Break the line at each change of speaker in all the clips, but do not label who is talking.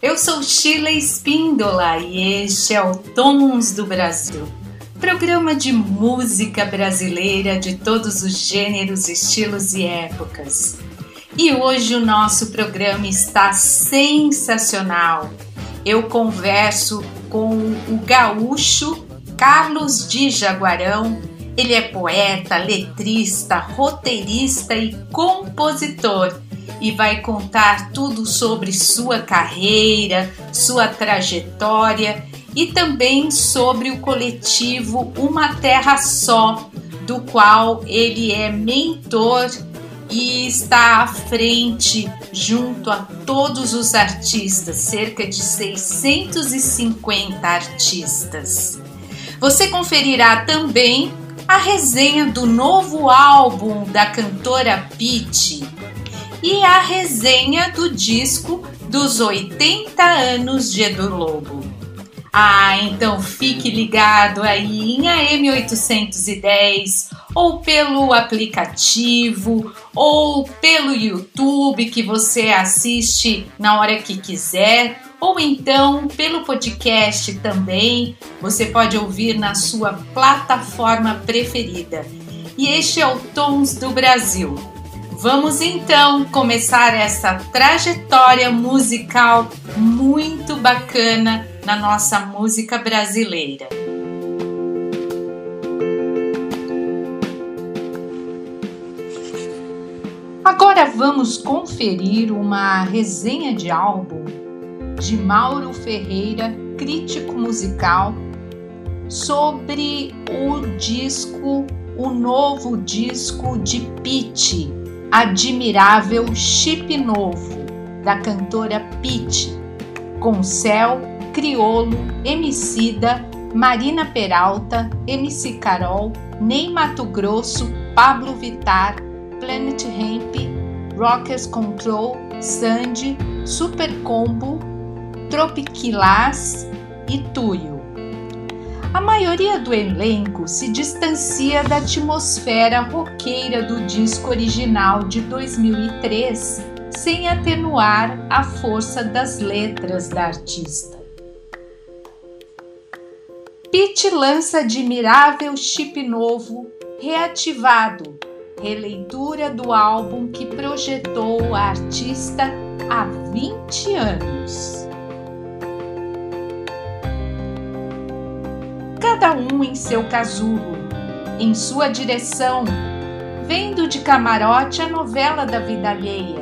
Eu sou Sheila Espíndola e este é o Tons do Brasil, programa de música brasileira de todos os gêneros, estilos e épocas. E hoje o nosso programa está sensacional. Eu converso com o gaúcho Carlos de Jaguarão. Ele é poeta, letrista, roteirista e compositor e vai contar tudo sobre sua carreira, sua trajetória e também sobre o coletivo Uma Terra Só, do qual ele é mentor e está à frente junto a todos os artistas, cerca de 650 artistas. Você conferirá também a resenha do novo álbum da cantora Pitty, e a resenha do disco dos 80 anos de Edu Lobo. Ah, então fique ligado aí em AM810 ou pelo aplicativo ou pelo YouTube que você assiste na hora que quiser ou então pelo podcast também. Você pode ouvir na sua plataforma preferida. E este é o Tons do Brasil Vamos então começar essa trajetória musical muito bacana na nossa música brasileira. Agora vamos conferir uma resenha de álbum de Mauro Ferreira, crítico musical, sobre o disco, o novo disco de Pete, Admirável Chip Novo, da cantora Pete, com Céu, Criolo, Emicida, Marina Peralta, MC Carol, Ney Mato Grosso, Pablo Vitar, Planet Hemp, Rockers Control, Sandy, Super Combo, Tropiquilas e Tuyo. A maioria do elenco se distancia da atmosfera roqueira do disco original de 2003, sem atenuar a força das letras da artista. Pete lança admirável chip novo, reativado, releitura do álbum que projetou a artista há 20 anos. Cada um em seu casulo, em sua direção, vendo de camarote a novela da vida alheia,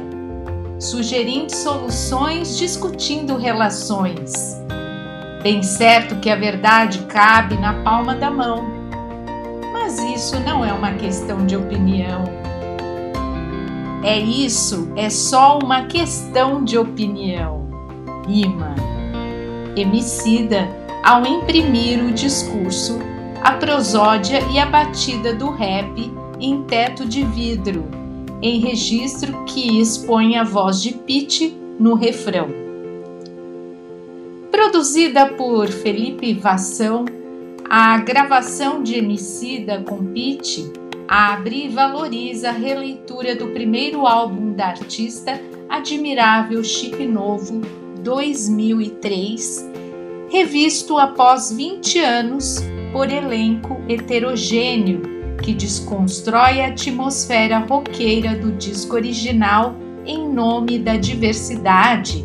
sugerindo soluções, discutindo relações. Bem certo que a verdade cabe na palma da mão, mas isso não é uma questão de opinião. É isso, é só uma questão de opinião. Rima. Emicida ao imprimir o discurso, a prosódia e a batida do rap em teto de vidro, em registro que expõe a voz de Pete no refrão. Produzida por Felipe Vassão, a gravação de Emicida com Pete abre e valoriza a releitura do primeiro álbum da artista Admirável Chip Novo 2003 revisto após 20 anos por elenco heterogêneo que desconstrói a atmosfera roqueira do disco original em nome da diversidade,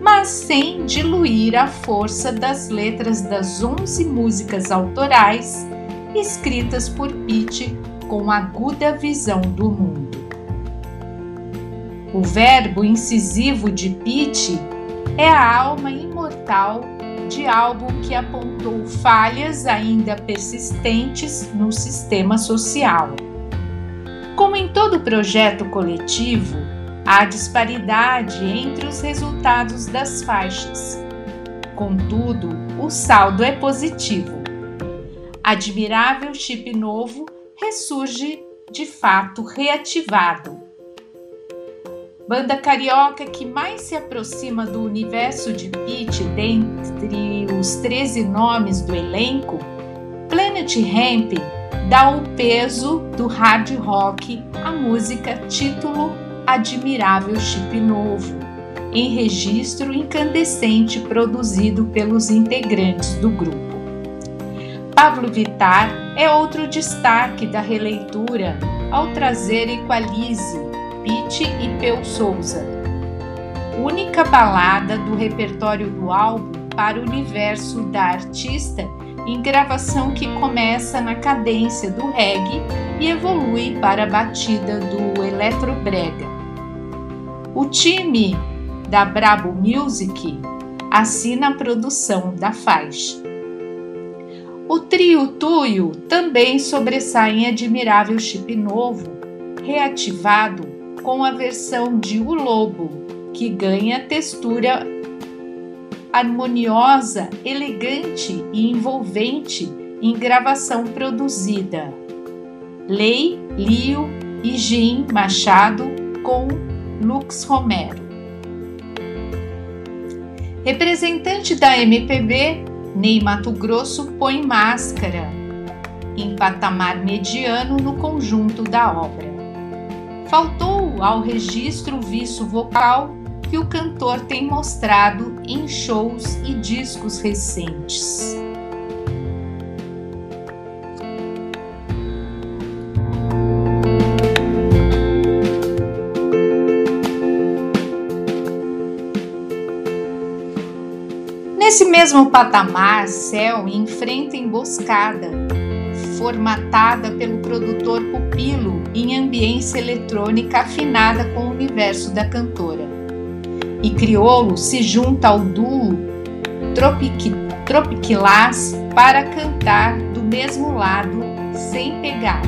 mas sem diluir a força das letras das 11 músicas autorais escritas por Pete com aguda visão do mundo. O verbo incisivo de Pete é a alma imortal de álbum que apontou falhas ainda persistentes no sistema social. Como em todo projeto coletivo, há disparidade entre os resultados das faixas, Contudo, o saldo é positivo. Admirável chip novo ressurge de fato reativado. Banda carioca que mais se aproxima do universo de Pete dentre os 13 nomes do elenco, Planet Hemp dá o peso do hard rock à música título Admirável Chip Novo em registro incandescente produzido pelos integrantes do grupo. Pablo Vittar é outro destaque da releitura ao trazer Equalize, Pete e Peu Souza, única balada do repertório do álbum para o universo da artista em gravação que começa na cadência do reggae e evolui para a batida do eletrobrega. O time da Brabo Music, assina a produção da faixa. O trio Tuyo também sobressai em admirável chip novo, reativado com a versão de O Lobo, que ganha textura harmoniosa, elegante e envolvente em gravação produzida. Lei, Lio e Jim Machado com Lux Romero. Representante da MPB, Ney Mato Grosso põe máscara em patamar mediano no conjunto da obra. Faltou ao registro viço vocal que o cantor tem mostrado em shows e discos recentes. Nesse mesmo patamar, Céu enfrenta emboscada, formatada pelo produtor Pupilo em ambiência eletrônica afinada com o universo da cantora. E Criolo se junta ao duo Tropic, Tropiquilás para cantar do mesmo lado, sem pegada.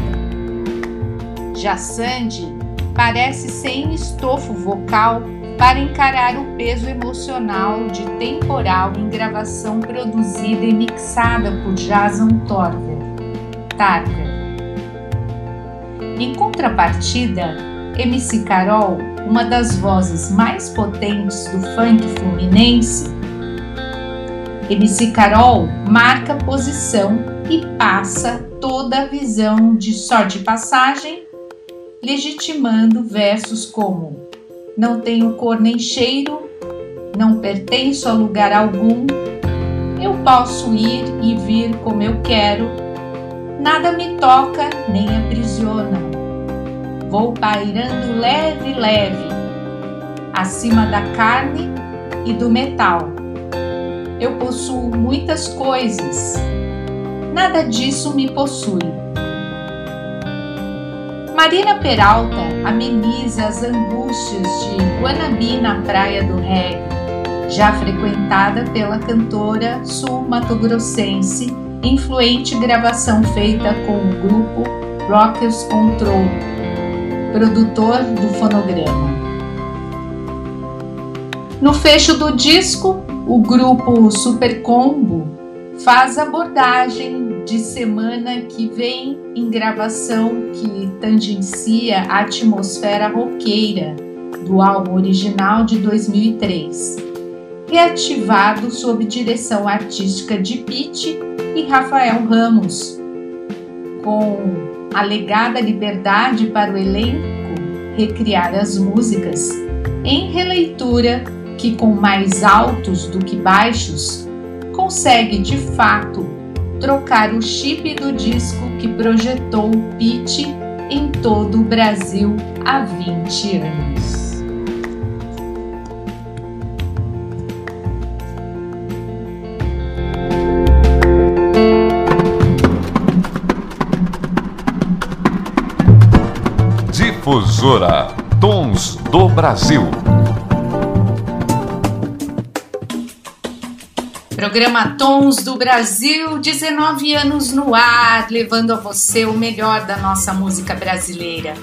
Já Sandy parece sem estofo vocal para encarar o peso emocional de temporal em gravação produzida e mixada por Jason Torver. Targa. Em contrapartida, MC Carol, uma das vozes mais potentes do funk fluminense, MC Carol marca posição e passa toda a visão de só de passagem, legitimando versos como não tenho cor nem cheiro, não pertenço a lugar algum, eu posso ir e vir como eu quero, nada me toca nem aprisiona. Vou pairando leve, leve, acima da carne e do metal. Eu possuo muitas coisas, nada disso me possui. Marina Peralta ameniza as angústias de Guanabi na praia do reggae, já frequentada pela cantora sul-matogrossense, influente gravação feita com o grupo Rockers Control, produtor do fonograma. No fecho do disco, o grupo Super Combo faz abordagem de semana que vem em gravação que tangencia a atmosfera roqueira do álbum original de 2003, reativado sob direção artística de Pete e Rafael Ramos, com alegada liberdade para o elenco recriar as músicas em releitura que com mais altos do que baixos consegue de fato trocar o chip do disco que projetou o Pete em todo o Brasil há 20 anos.
Tons do Brasil.
Programa Tons do Brasil, 19 anos no ar, levando a você o melhor da nossa música brasileira.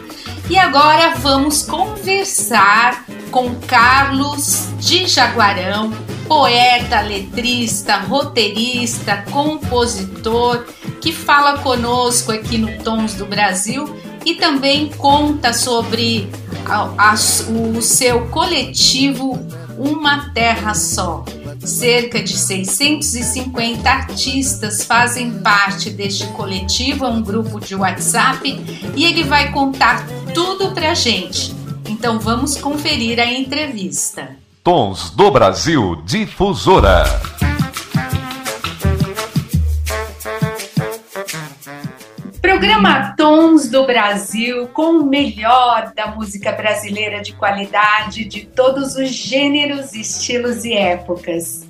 E agora vamos conversar com Carlos de Jaguarão, poeta, letrista, roteirista, compositor, que fala conosco aqui no Tons do Brasil e também conta sobre a, a, o seu coletivo Uma Terra Só. Cerca de 650 artistas fazem parte deste coletivo, é um grupo de WhatsApp, e ele vai contar tudo pra gente. Então vamos conferir a entrevista.
Tons do Brasil Difusora.
Programa Tons do Brasil com o melhor da música brasileira de qualidade de todos os gêneros, estilos e épocas.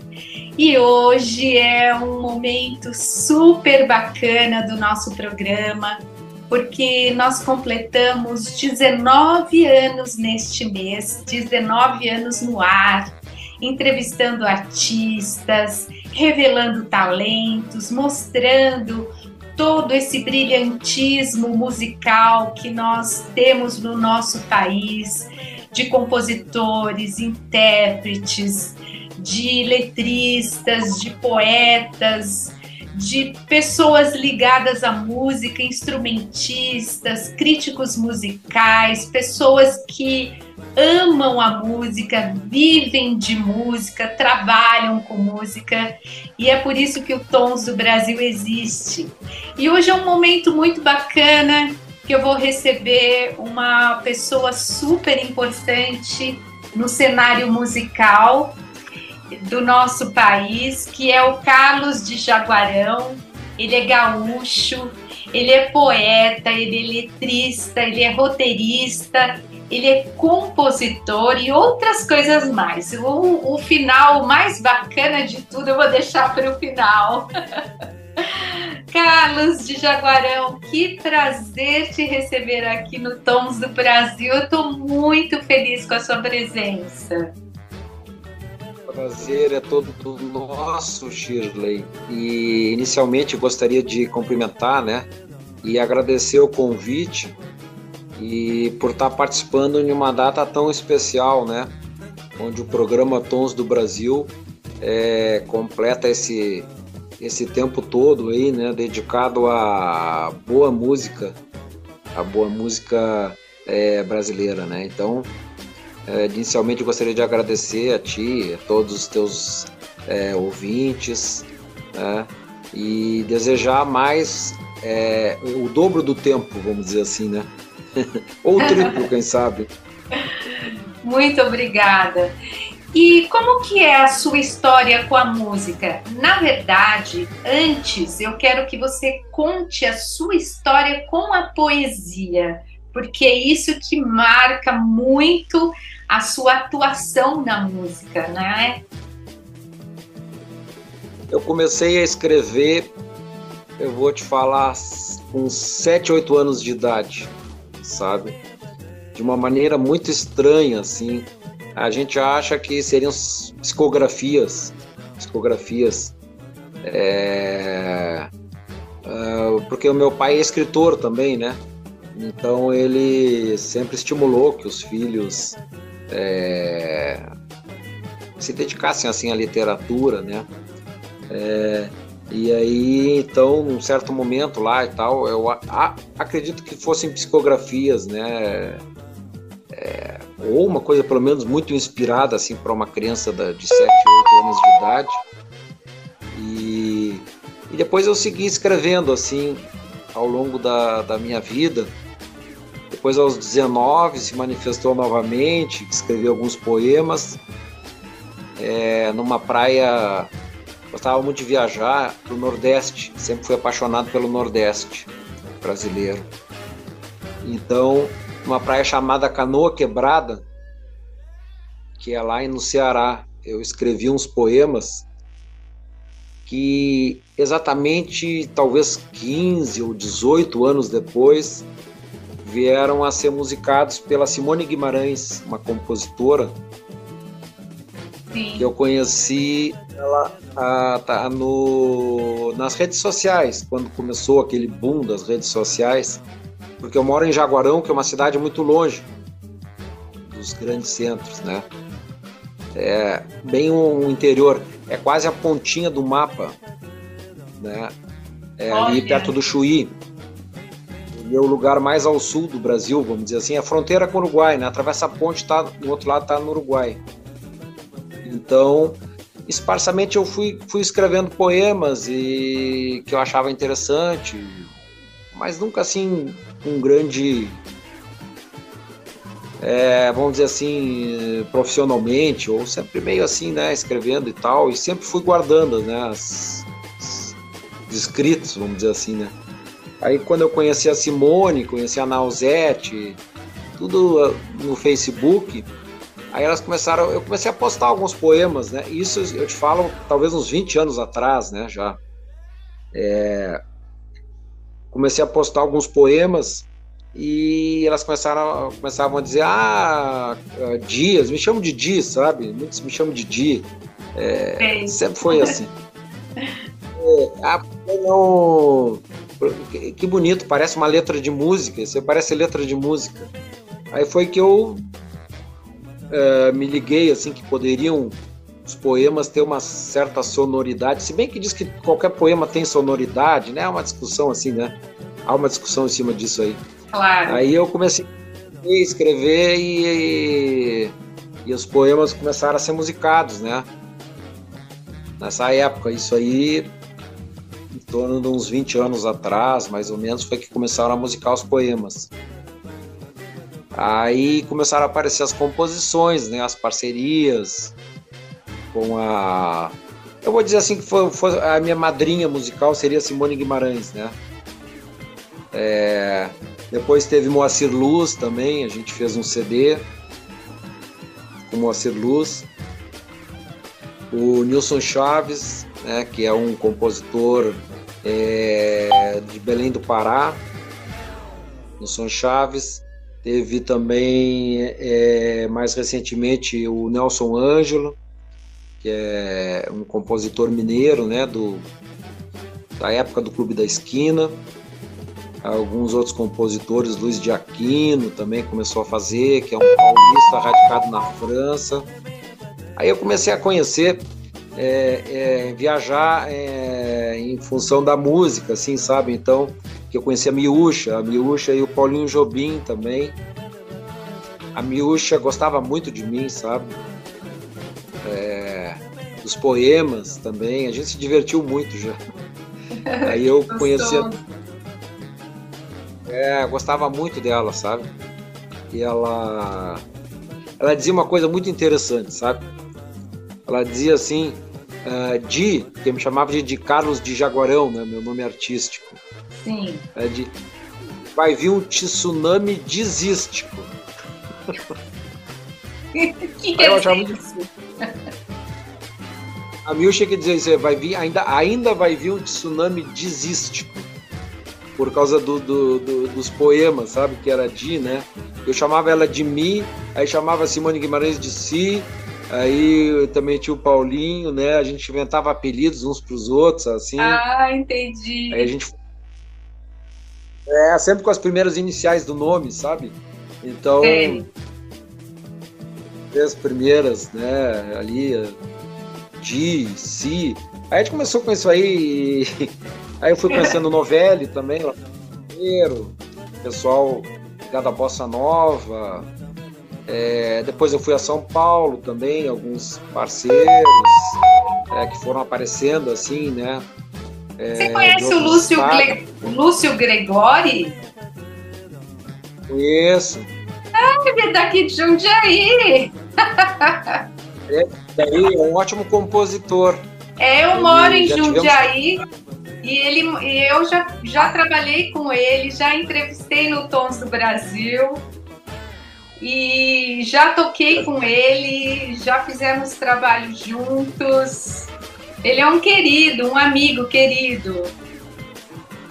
E hoje é um momento super bacana do nosso programa, porque nós completamos 19 anos neste mês, 19 anos no ar, entrevistando artistas, revelando talentos, mostrando todo esse brilhantismo musical que nós temos no nosso país, de compositores, intérpretes, de letristas, de poetas, de pessoas ligadas à música, instrumentistas, críticos musicais, pessoas que amam a música, vivem de música, trabalham com música e é por isso que o Tons do Brasil existe. E hoje é um momento muito bacana que eu vou receber uma pessoa super importante no cenário musical do nosso país, que é o Carlos de Jaguarão. Ele é gaúcho, ele é poeta, ele é letrista, ele é roteirista, ele é compositor e outras coisas mais. O, o final mais bacana de tudo eu vou deixar para o final. Carlos de Jaguarão, que prazer te receber aqui no Tons do Brasil. Eu estou muito feliz com a sua presença
prazer é todo nosso, Shirley. E inicialmente gostaria de cumprimentar, né, e agradecer o convite e por estar participando em uma data tão especial, né, onde o programa Tons do Brasil é, completa esse esse tempo todo aí, né, dedicado à boa música, a boa música é, brasileira, né? Então é, inicialmente gostaria de agradecer a ti, a todos os teus é, ouvintes, né? e desejar mais é, o dobro do tempo, vamos dizer assim, né? Ou triplo, quem sabe.
Muito obrigada. E como que é a sua história com a música? Na verdade, antes eu quero que você conte a sua história com a poesia, porque é isso que marca muito a sua atuação na música, né?
Eu comecei a escrever, eu vou te falar, com 7, 8 anos de idade, sabe? De uma maneira muito estranha, assim. A gente acha que seriam psicografias, psicografias. É... Uh, porque o meu pai é escritor também, né? Então ele sempre estimulou que os filhos é, se dedicassem assim à literatura, né? É, e aí, então, num certo momento lá e tal, eu a, acredito que fossem psicografias, né? É, ou uma coisa pelo menos muito inspirada assim para uma criança da, de 7, 8 anos de idade. E, e depois eu segui escrevendo assim ao longo da, da minha vida. Depois, aos 19, se manifestou novamente, escreveu alguns poemas. É, numa praia, gostava muito de viajar para o Nordeste, sempre fui apaixonado pelo Nordeste brasileiro. Então, uma praia chamada Canoa Quebrada, que é lá no Ceará, eu escrevi uns poemas que exatamente talvez 15 ou 18 anos depois vieram a ser musicados pela Simone Guimarães, uma compositora
Sim.
que eu conheci ela a, tá, no, nas redes sociais, quando começou aquele boom das redes sociais, porque eu moro em Jaguarão, que é uma cidade muito longe dos grandes centros, né? é bem o interior, é quase a pontinha do mapa, né? É ali perto do Chuí. é o lugar mais ao sul do Brasil, vamos dizer assim, é a fronteira com o Uruguai, né? Atravessa a ponte, tá, do outro lado está no Uruguai. Então, esparsamente eu fui, fui escrevendo poemas e que eu achava interessante, mas nunca assim um grande é, vamos dizer assim, profissionalmente, ou sempre meio assim, né, escrevendo e tal, e sempre fui guardando, né, as, os escritos, vamos dizer assim, né. Aí quando eu conheci a Simone, conheci a Nausete, tudo uh, no Facebook, aí elas começaram, eu comecei a postar alguns poemas, né, isso eu te falo talvez uns 20 anos atrás, né, já. É, comecei a postar alguns poemas e elas começaram começavam a dizer ah Dias me chamam de Di sabe? Muitos me chamam de Di. É, sempre foi assim. É, ah, não que bonito parece uma letra de música você parece letra de música. Aí foi que eu é, me liguei assim que poderiam os poemas ter uma certa sonoridade se bem que diz que qualquer poema tem sonoridade né é uma discussão assim né há uma discussão em cima disso aí
Claro.
Aí eu comecei a escrever e, e os poemas começaram a ser musicados, né? Nessa época, isso aí, em torno de uns 20 anos atrás, mais ou menos, foi que começaram a musicar os poemas. Aí começaram a aparecer as composições, né, as parcerias com a. Eu vou dizer assim que foi, foi a minha madrinha musical seria Simone Guimarães, né? É, depois teve Moacir Luz também, a gente fez um CD com Moacir Luz. O Nilson Chaves, né, que é um compositor é, de Belém do Pará. Nilson Chaves. Teve também, é, mais recentemente, o Nelson Ângelo, que é um compositor mineiro, né, do, da época do Clube da Esquina alguns outros compositores, Luiz de Aquino também começou a fazer, que é um paulista radicado na França. Aí eu comecei a conhecer, é, é, viajar é, em função da música, assim, sabe? Então, que eu conheci a Miúcha, a Miúcha e o Paulinho Jobim também. A Miúcha gostava muito de mim, sabe? É, dos poemas também, a gente se divertiu muito já. Aí eu conheci a, é, gostava muito dela, sabe? E ela ela dizia uma coisa muito interessante, sabe? Ela dizia assim, uh, Di, que me chamava de, de Carlos de Jaguarão, né? Meu nome artístico.
Sim.
É de, vai vir um tsunami desístico.
que eu achava muito...
A Milcha que dizia, vai vir, ainda, ainda vai vir um tsunami desístico por causa do, do, do, dos poemas, sabe? Que era Di, né? Eu chamava ela de Mi, aí chamava Simone Guimarães de Si, aí também tinha o Paulinho, né? A gente inventava apelidos uns para os outros, assim.
Ah, entendi.
Aí a gente. É, sempre com as primeiras iniciais do nome, sabe? Então. Sim. As primeiras, né? Ali, Di, Si. Aí a gente começou com isso aí. E... Aí eu fui conhecendo o Novelli também, lá no pessoal ligado à Bossa Nova. É, depois eu fui a São Paulo também, alguns parceiros é, que foram aparecendo assim, né?
É, Você conhece o Lúcio, Gle... Lúcio Gregori?
Conheço.
Ah, ele é daqui de Jundiaí.
é, daí é um ótimo compositor.
É, eu moro em Jundiaí. Tivemos... E ele, eu já, já trabalhei com ele, já entrevistei no Tons do Brasil e já toquei com ele, já fizemos trabalho juntos. Ele é um querido, um amigo querido.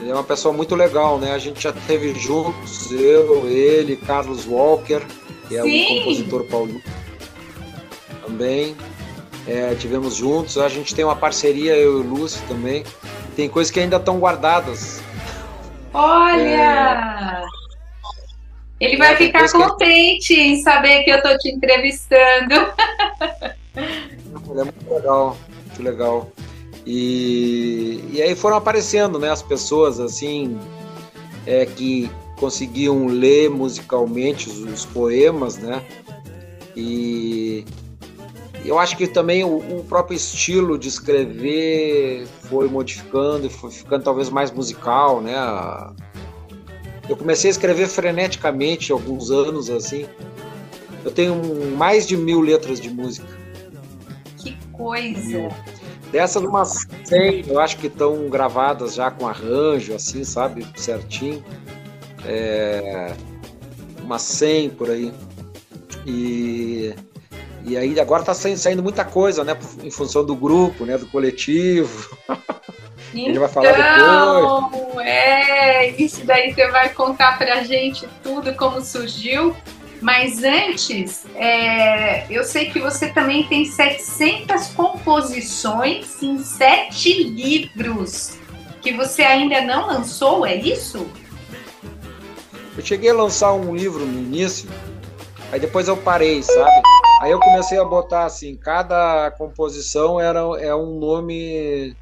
Ele é uma pessoa muito legal, né? A gente já teve juntos, eu, ele, Carlos Walker, que é Sim. um compositor paulista também. É, tivemos juntos, a gente tem uma parceria, eu e o Lúcio também tem coisas que ainda estão guardadas.
Olha! É... Ele vai ficar contente que... em saber que eu estou te entrevistando.
É muito legal, muito legal. E, e aí foram aparecendo, né, as pessoas assim é, que conseguiam ler musicalmente os, os poemas, né? E eu acho que também o, o, próprio estilo de escrever foi modificando e foi ficando talvez mais musical, né? Eu comecei a escrever freneticamente alguns anos assim. Eu tenho mais de mil letras de música.
Que coisa!
Dessas umas 100, eu acho que estão gravadas já com arranjo, assim, sabe? Certinho. É, umas 100 por aí. E e aí agora está saindo muita coisa, né? Em função do grupo, né? Do coletivo.
Então, Ele vai falar depois. Então, é, isso daí você vai contar pra gente tudo como surgiu. Mas antes, é, eu sei que você também tem 700 composições em sete livros que você ainda não lançou, é isso?
Eu cheguei a lançar um livro no início, aí depois eu parei, sabe? Aí eu comecei a botar assim, cada composição era é um nome,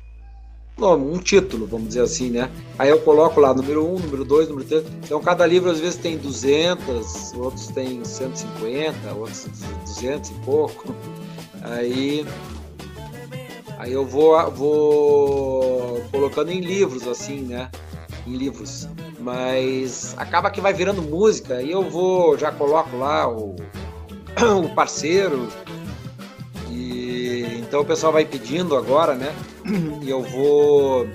um título, vamos dizer assim, né? Aí eu coloco lá número 1, um, número 2, número 3. Então cada livro às vezes tem 200, outros tem 150, outros 200 e pouco. Aí aí eu vou vou colocando em livros assim, né? Em livros. Mas acaba que vai virando música e eu vou já coloco lá o o parceiro. Então o pessoal vai pedindo agora, né? E eu vou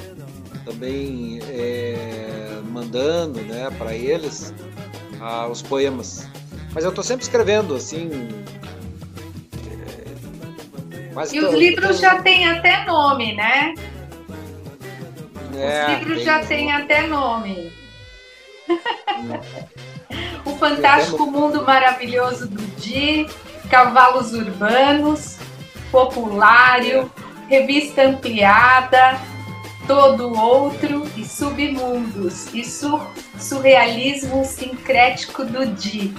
também é, mandando, né, para eles ah, os poemas. Mas eu estou sempre escrevendo assim.
É, e tô, os livros tô... já têm até nome, né? É, os livros tem... já têm até nome. O Fantástico Mundo Maravilhoso do Di, Cavalos Urbanos, Populário, Revista Ampliada, Todo Outro e Submundos, e sur Surrealismo Sincrético do Di.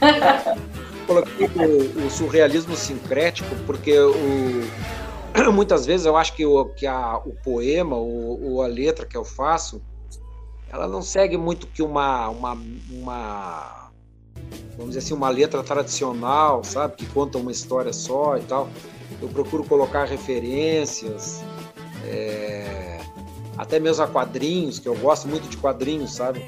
Coloquei o, o, surrealismo sincrético porque o, muitas vezes eu acho que o, que a, o poema ou, ou a letra que eu faço ela não segue muito que uma, uma, uma vamos dizer assim, uma letra tradicional, sabe, que conta uma história só e tal. Eu procuro colocar referências, é, até mesmo a quadrinhos, que eu gosto muito de quadrinhos, sabe?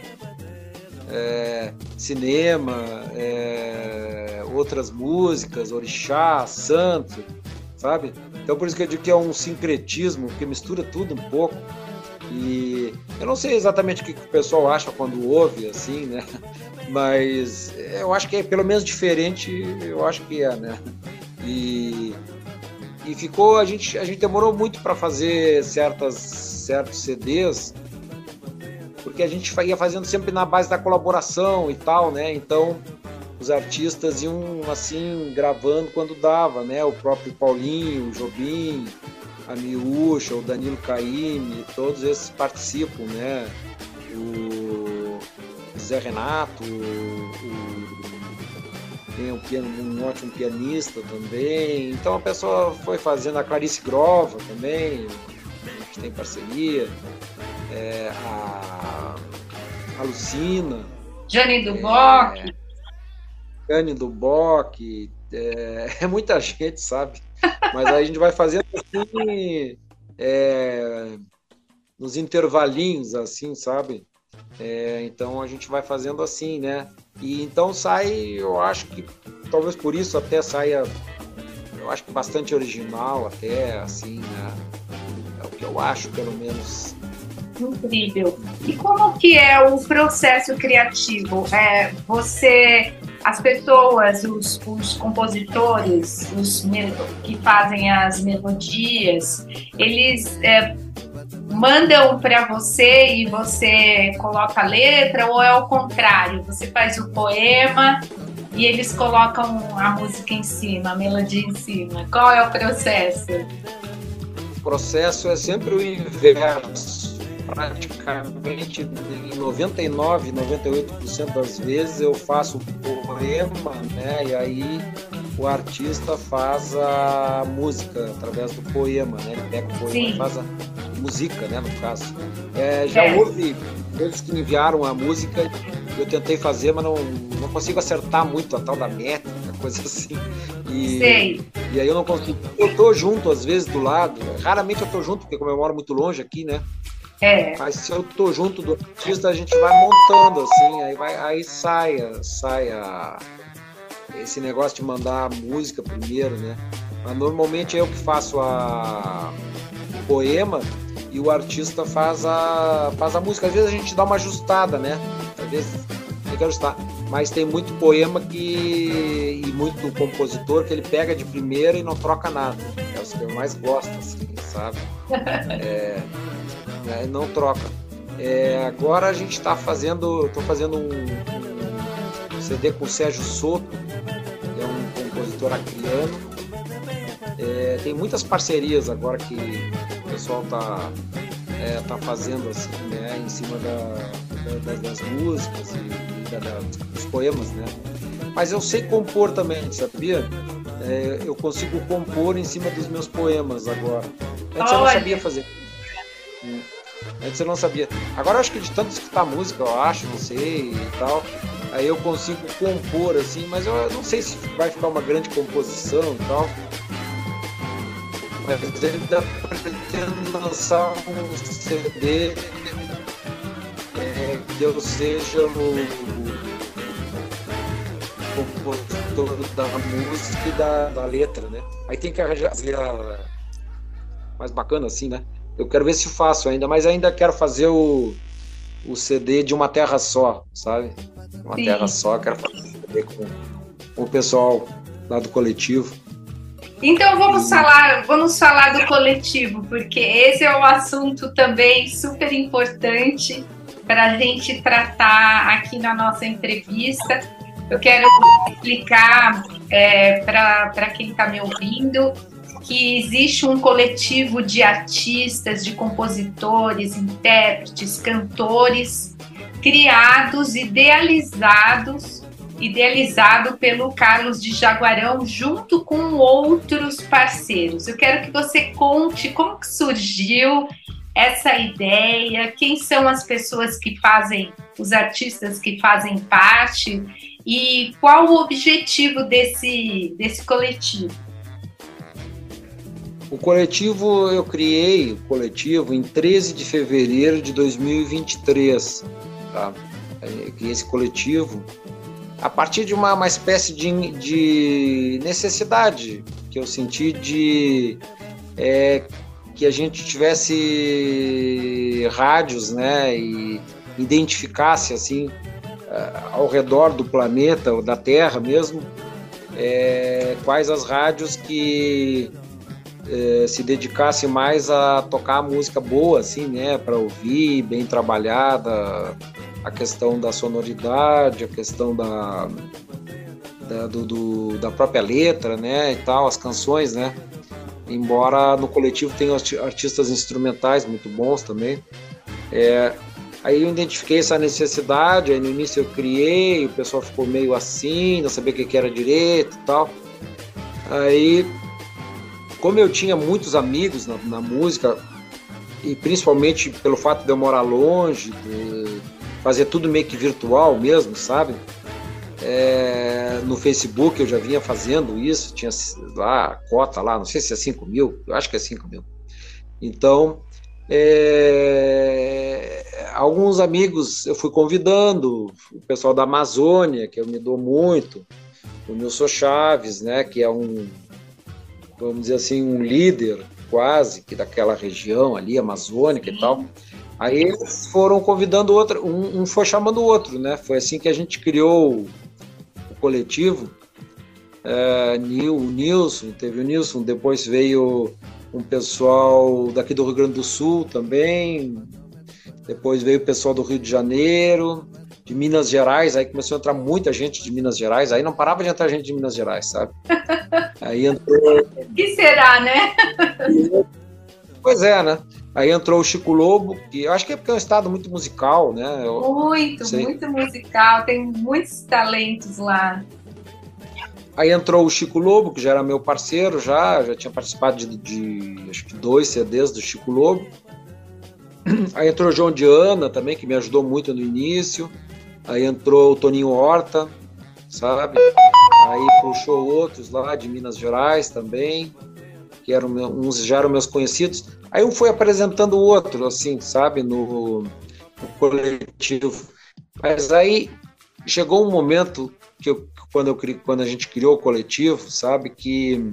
É, cinema, é, outras músicas, orixá, santo, sabe? Então por isso que eu digo que é um sincretismo, que mistura tudo um pouco. E eu não sei exatamente o que o pessoal acha quando ouve, assim, né? Mas eu acho que é pelo menos diferente, eu acho que é, né? E, e ficou, a gente, a gente demorou muito para fazer certas, certos CDs, porque a gente ia fazendo sempre na base da colaboração e tal, né? Então os artistas iam assim gravando quando dava, né? O próprio Paulinho, o Jobim, a Miúcha, o Danilo Caime, todos esses participam, né? O Zé Renato, o, tem um, piano, um ótimo pianista também. Então a pessoa foi fazendo a Clarice Grova também, a gente tem parceria, é, a, a Lucina.
Jane Duboc. É,
Jane Duboc, é, é muita gente, sabe? Mas a gente vai fazendo assim, é, nos intervalinhos, assim, sabe? É, então a gente vai fazendo assim, né? E então sai, eu acho que talvez por isso até saia, eu acho que bastante original, até assim, né? É o que eu acho, pelo menos.
Incrível. E como que é o processo criativo? É, você as pessoas, os, os compositores, os que fazem as melodias, eles é, mandam para você e você coloca a letra, ou é o contrário? Você faz o poema e eles colocam a música em cima, a melodia em cima. Qual é o processo?
O processo é sempre o inverso. Praticamente em 99, 98% das vezes eu faço poema, né? E aí o artista faz a música através do poema, né? Ele pega o poema Sim. e faz a música, né? No caso. É, já é. houve vezes que me enviaram a música, eu tentei fazer, mas não, não consigo acertar muito a tal da métrica, coisa assim. E, Sei. e aí eu não consigo. Eu tô junto, às vezes, do lado. Raramente eu tô junto, porque como eu moro muito longe aqui, né? É. Mas se eu tô junto do artista, a gente vai montando, assim, aí, vai, aí sai, sai a, esse negócio de mandar a música primeiro, né? Mas normalmente é eu que faço a, o poema e o artista faz a, faz a música. Às vezes a gente dá uma ajustada, né? Às vezes tem que ajustar. Mas tem muito poema que. e muito compositor que ele pega de primeira e não troca nada. É os que eu mais gosto, assim, sabe? É, é, não troca. É, agora a gente está fazendo, estou fazendo um, um, CD com o Sérgio Soto, que é um compositor acriano. É, tem muitas parcerias agora que o pessoal está é, tá fazendo assim, né, em cima da, da, das músicas e da, dos poemas, né? Mas eu sei compor também, sabia? É, eu consigo compor em cima dos meus poemas agora. Antes eu não sabia fazer. Hum. Antes eu não sabia. Agora eu acho que de tanto escutar música, eu acho, não sei e tal, aí eu consigo compor assim, mas eu não sei se vai ficar uma grande composição e tal. Mas ainda pretendo lançar um CD é, que eu seja o compositor da música e da, da letra, né? Aí tem que arranjar mais bacana assim, né? Eu quero ver se faço ainda, mas ainda quero fazer o, o CD de uma terra só, sabe? Uma Sim. terra só, quero fazer o CD com, com o pessoal lá do coletivo.
Então vamos falar, vamos falar do coletivo, porque esse é um assunto também super importante para a gente tratar aqui na nossa entrevista. Eu quero explicar é, para quem está me ouvindo que existe um coletivo de artistas, de compositores, intérpretes, cantores, criados, idealizados, idealizado pelo Carlos de Jaguarão, junto com outros parceiros. Eu quero que você conte como que surgiu essa ideia, quem são as pessoas que fazem, os artistas que fazem parte e qual o objetivo desse, desse coletivo.
O coletivo eu criei o coletivo em 13 de fevereiro de 2023, tá? Eu criei esse coletivo a partir de uma, uma espécie de, de necessidade que eu senti de é, que a gente tivesse rádios, né, e identificasse assim ao redor do planeta ou da Terra mesmo é, quais as rádios que é, se dedicasse mais a tocar música boa, assim, né, para ouvir, bem trabalhada, a questão da sonoridade, a questão da, da, do, do, da própria letra, né, e tal, as canções, né, embora no coletivo tenha artistas instrumentais muito bons também. É, aí eu identifiquei essa necessidade, aí no início eu criei, o pessoal ficou meio assim, não sabia o que era direito e tal. Aí como eu tinha muitos amigos na, na música, e principalmente pelo fato de eu morar longe, de fazer tudo meio que virtual mesmo, sabe? É, no Facebook eu já vinha fazendo isso, tinha lá a cota lá, não sei se é 5 mil, eu acho que é 5 mil. Então, é, alguns amigos eu fui convidando, o pessoal da Amazônia, que eu me dou muito, o Nilson Chaves, né, que é um vamos dizer assim, um líder quase que daquela região ali, amazônica e tal. Aí eles foram convidando outro, um, um foi chamando o outro, né? Foi assim que a gente criou o, coletivo. É, o Nilson, teve o Nilson, depois veio um pessoal daqui do Rio Grande do Sul também, depois veio o pessoal do Rio de Janeiro, de Minas Gerais, aí começou a entrar muita gente de Minas Gerais, aí não parava de entrar gente de Minas Gerais, sabe? Aí
entrou. que será, né?
Pois é, né? Aí entrou o Chico Lobo, que eu acho que é porque é um estado muito musical, né? Eu
muito, muito musical, tem muitos talentos lá.
Aí entrou o Chico Lobo, que já era meu parceiro, já, já tinha participado de, de acho que dois CDs do Chico Lobo. Aí entrou o João Diana também, que me ajudou muito no início. Aí entrou o Toninho Horta, sabe? Aí puxou outros lá de Minas Gerais também, que eram uns já eram meus conhecidos. Aí um foi apresentando o outro, assim, sabe, no, no coletivo. Mas aí chegou um momento que eu, quando, eu, quando a gente criou o coletivo, sabe, que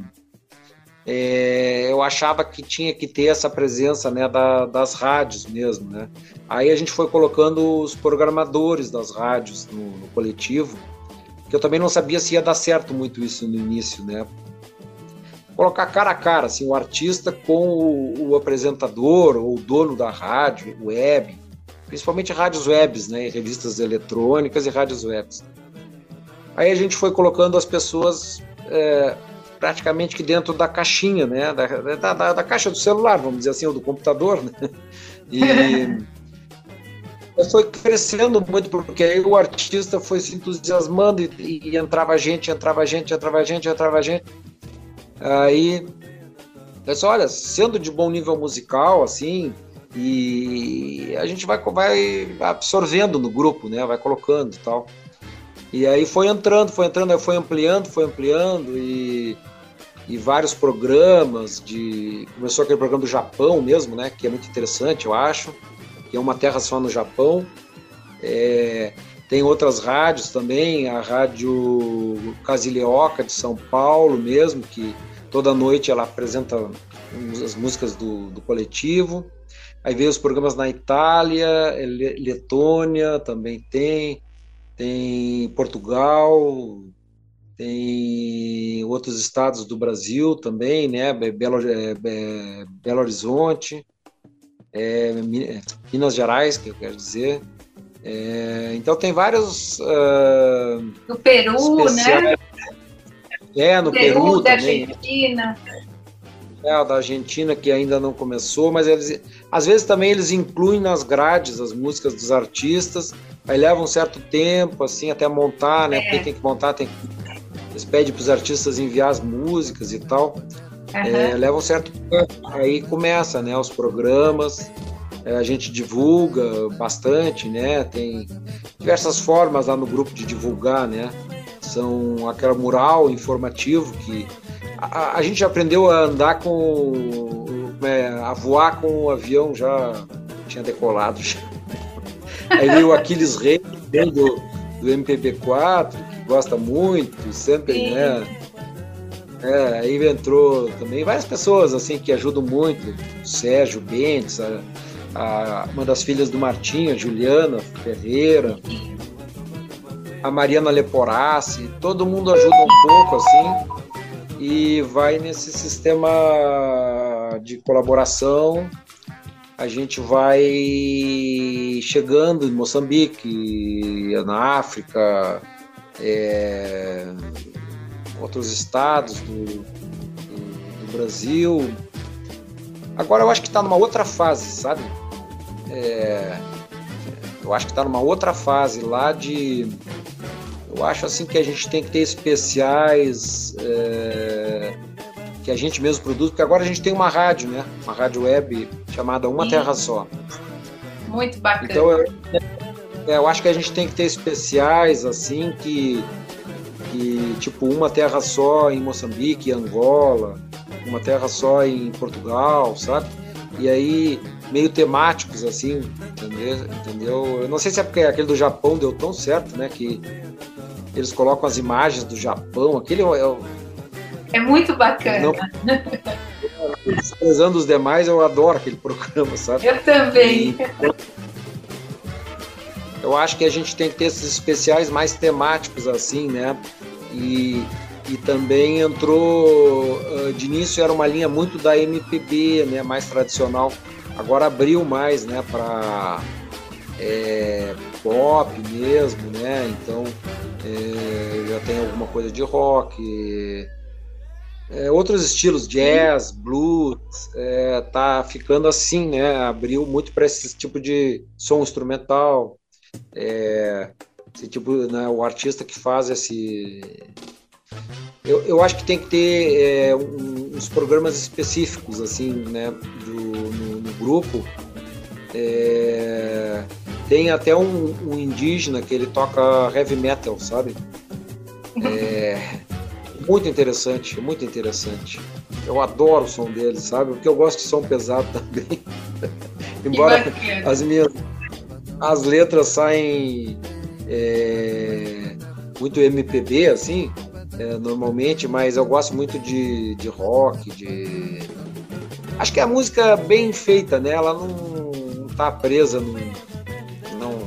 é, eu achava que tinha que ter essa presença né, da- das rádios mesmo, né? Aí a gente foi colocando os programadores das rádios no, no coletivo, que eu também não sabia se ia dar certo muito isso no início, né? Colocar cara a cara, assim, o artista com o, o apresentador ou o dono da rádio, web, principalmente rádios webs, né? Revistas eletrônicas e rádios webs. Aí a gente foi colocando as pessoas é, praticamente que dentro da caixinha, né? Da, da, da- da caixa do celular, vamos dizer assim, ou do computador, né? E foi crescendo muito, porque aí o artista foi se entusiasmando e, e entrava gente, entrava gente, entrava gente, entrava gente. Aí, disse, olha, sendo de bom nível musical, assim, e a gente vai, vai absorvendo no grupo, né? Vai colocando e tal. E aí foi entrando, foi entrando, foi ampliando, foi ampliando e, e vários programas de começou aquele programa do Japão mesmo, né? Que é muito interessante, eu acho. Que é uma terra só no Japão. É, tem outras rádios também, a rádio Casilioca de São Paulo mesmo, que toda noite ela apresenta as músicas do, do coletivo. Aí veio os programas na Itália, Le- Letônia também tem, tem Portugal, tem outros estados do Brasil também, né? Be- Belo, é, Be- Belo Horizonte, é, é, Minas Gerais, que eu quero dizer. É, então tem vários ah,
Do Peru, né?
especiais. É, no
Peru,
Peru,
da
também.
Argentina.
É, da Argentina que ainda não começou, mas eles às vezes também eles incluem nas grades as músicas dos artistas, aí leva um certo tempo assim até montar, né? Porque tem que montar, tem que eles pedem para os artistas enviar as músicas e tal.
Aham.
É, leva um certo tempo. Aí começa, né? Os programas, é, a gente divulga bastante, né? Tem diversas formas lá no grupo de divulgar, né? São aquela mural informativo que a, a- gente já aprendeu a andar com é, a voar com o avião já tinha decolado já. Aí veio o Aquiles Rei do, do MPB4 que gosta muito sempre
Sim.
né é, aí entrou também várias pessoas assim que ajudam muito, o Sérgio Bentes, a, a- uma das filhas do Martinho, a Juliana Ferreira, a Mariana Leporassi, todo mundo ajuda um pouco assim e vai nesse sistema de colaboração. A gente vai chegando em Moçambique, na África, é, outros estados do, do- do Brasil. Agora eu acho que está numa outra fase, sabe? É, eu acho que está numa outra fase lá de. Eu acho assim que a gente tem que ter especiais é, que a gente mesmo produz, porque agora a gente tem uma rádio, né? Uma rádio web chamada Uma
Sim.
Terra Só.
Muito bacana.
Então eu, é, eu acho que a gente tem que ter especiais assim que, que tipo uma terra só em Moçambique, Angola, uma terra só em Portugal, sabe? E aí meio temáticos assim, entendeu? entendeu? Eu não sei se é porque aquele do Japão deu tão certo, né? Que eles colocam as imagens do Japão, aquele é o-
É muito bacana.
Não. desprezando os demais, eu adoro aquele programa, sabe?
Eu também.
Eu acho que a gente tem que ter esses especiais mais temáticos assim, né? E, e também entrou de início era uma linha muito da MPB, né? Mais tradicional. Agora abriu mais, né? Para pop mesmo, né? Então é, já tem alguma coisa de rock. é, outros estilos, jazz, blues, é, tá ficando assim, né? Abriu muito para esse tipo de som instrumental. É, esse tipo, né, o artista que faz esse. Eu, eu acho que tem que ter é, um, uns programas específicos, assim, né, do, no, no grupo. É, tem até um, um, indígena que ele toca heavy metal, sabe? É, muito interessante, muito interessante. Eu adoro o som dele, sabe? Porque eu gosto de som pesado também. Embora as minhas as letras saem é, muito MPB, assim, é, normalmente, mas eu gosto muito de, de rock, de. Acho que é a música bem feita, né? Ela não, não tá presa no. Não,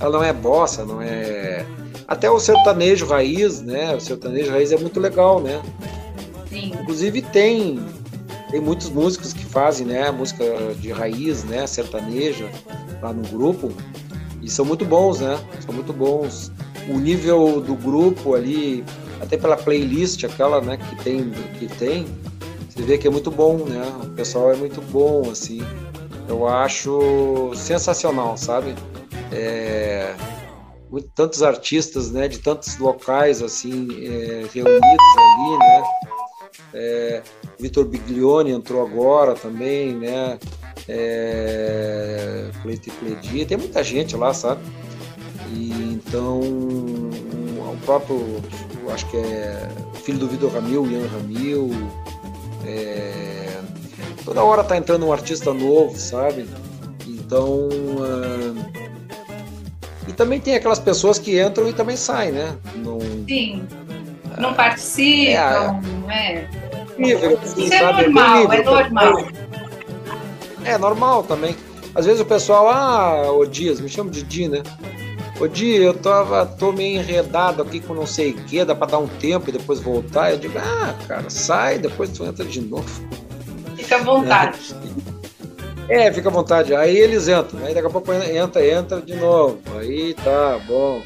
ela não é bossa, não é até o sertanejo raiz, né? O sertanejo raiz é muito legal, né?
Sim.
Inclusive tem tem muitos músicos que fazem, né, música de raiz, né, sertaneja lá no grupo e são muito bons, né? São muito bons. O nível do grupo ali, até pela playlist aquela, né, que tem que tem, você vê que é muito bom, né? O pessoal é muito bom assim. Eu acho sensacional, sabe? É, tantos artistas, né, de tantos locais assim é, reunidos ali, né? É, Vitor Biglione entrou agora também, né? É, Cleite Cledi, tem muita gente lá, sabe? E, então o próprio, acho que é filho do Vitor Ramil, Ian Ramil, é, toda hora tá entrando um artista novo, sabe? Então uh, e também tem aquelas pessoas que entram e também saem, né?
Não, Sim. Não participam, é. é.
Livre, assim,
Isso é sabe? normal, é normal.
É normal também. Às vezes o pessoal, ah, o Dias, me chama de Di, né? Ô Di, eu tava, tô meio enredado aqui com não sei o que, dá pra dar um tempo e depois voltar. Eu digo, ah, cara, sai, depois tu entra de novo.
Fica à vontade.
É, fica à vontade. Aí eles entram, aí daqui a pouco entra, entra de novo. Aí tá, bom.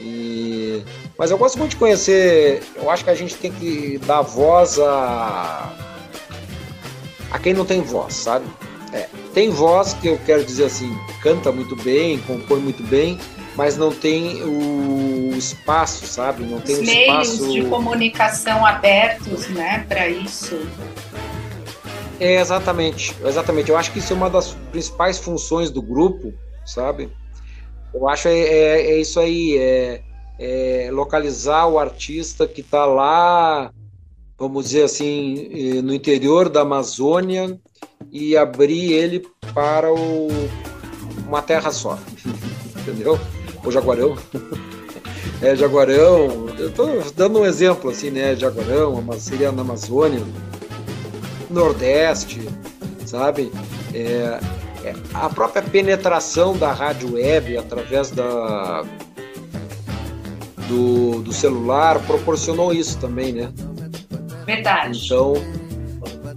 E... Mas eu gosto muito de conhecer. Eu acho que a gente tem que dar voz a. a quem não tem voz, sabe? É, tem voz que eu quero dizer assim, canta muito bem, compõe muito bem, mas não tem o espaço, sabe? Não tem
Os
o espaço.
meios de comunicação abertos, né, para isso.
É, exatamente, exatamente. Eu acho que isso é uma das principais funções do grupo, sabe? Eu acho é, é, é isso aí, é, é, localizar o artista que está lá, vamos dizer assim, eh, no interior da Amazônia e abrir ele para o, uma terra só, entendeu? O Jaguarão. É, Jaguarão, eu estou dando um exemplo assim, né? Jaguarão, seria na Amazônia, Nordeste, sabe? É, é, a própria penetração da rádio web através da, do, do celular proporcionou isso também, né?
Verdade.
Então,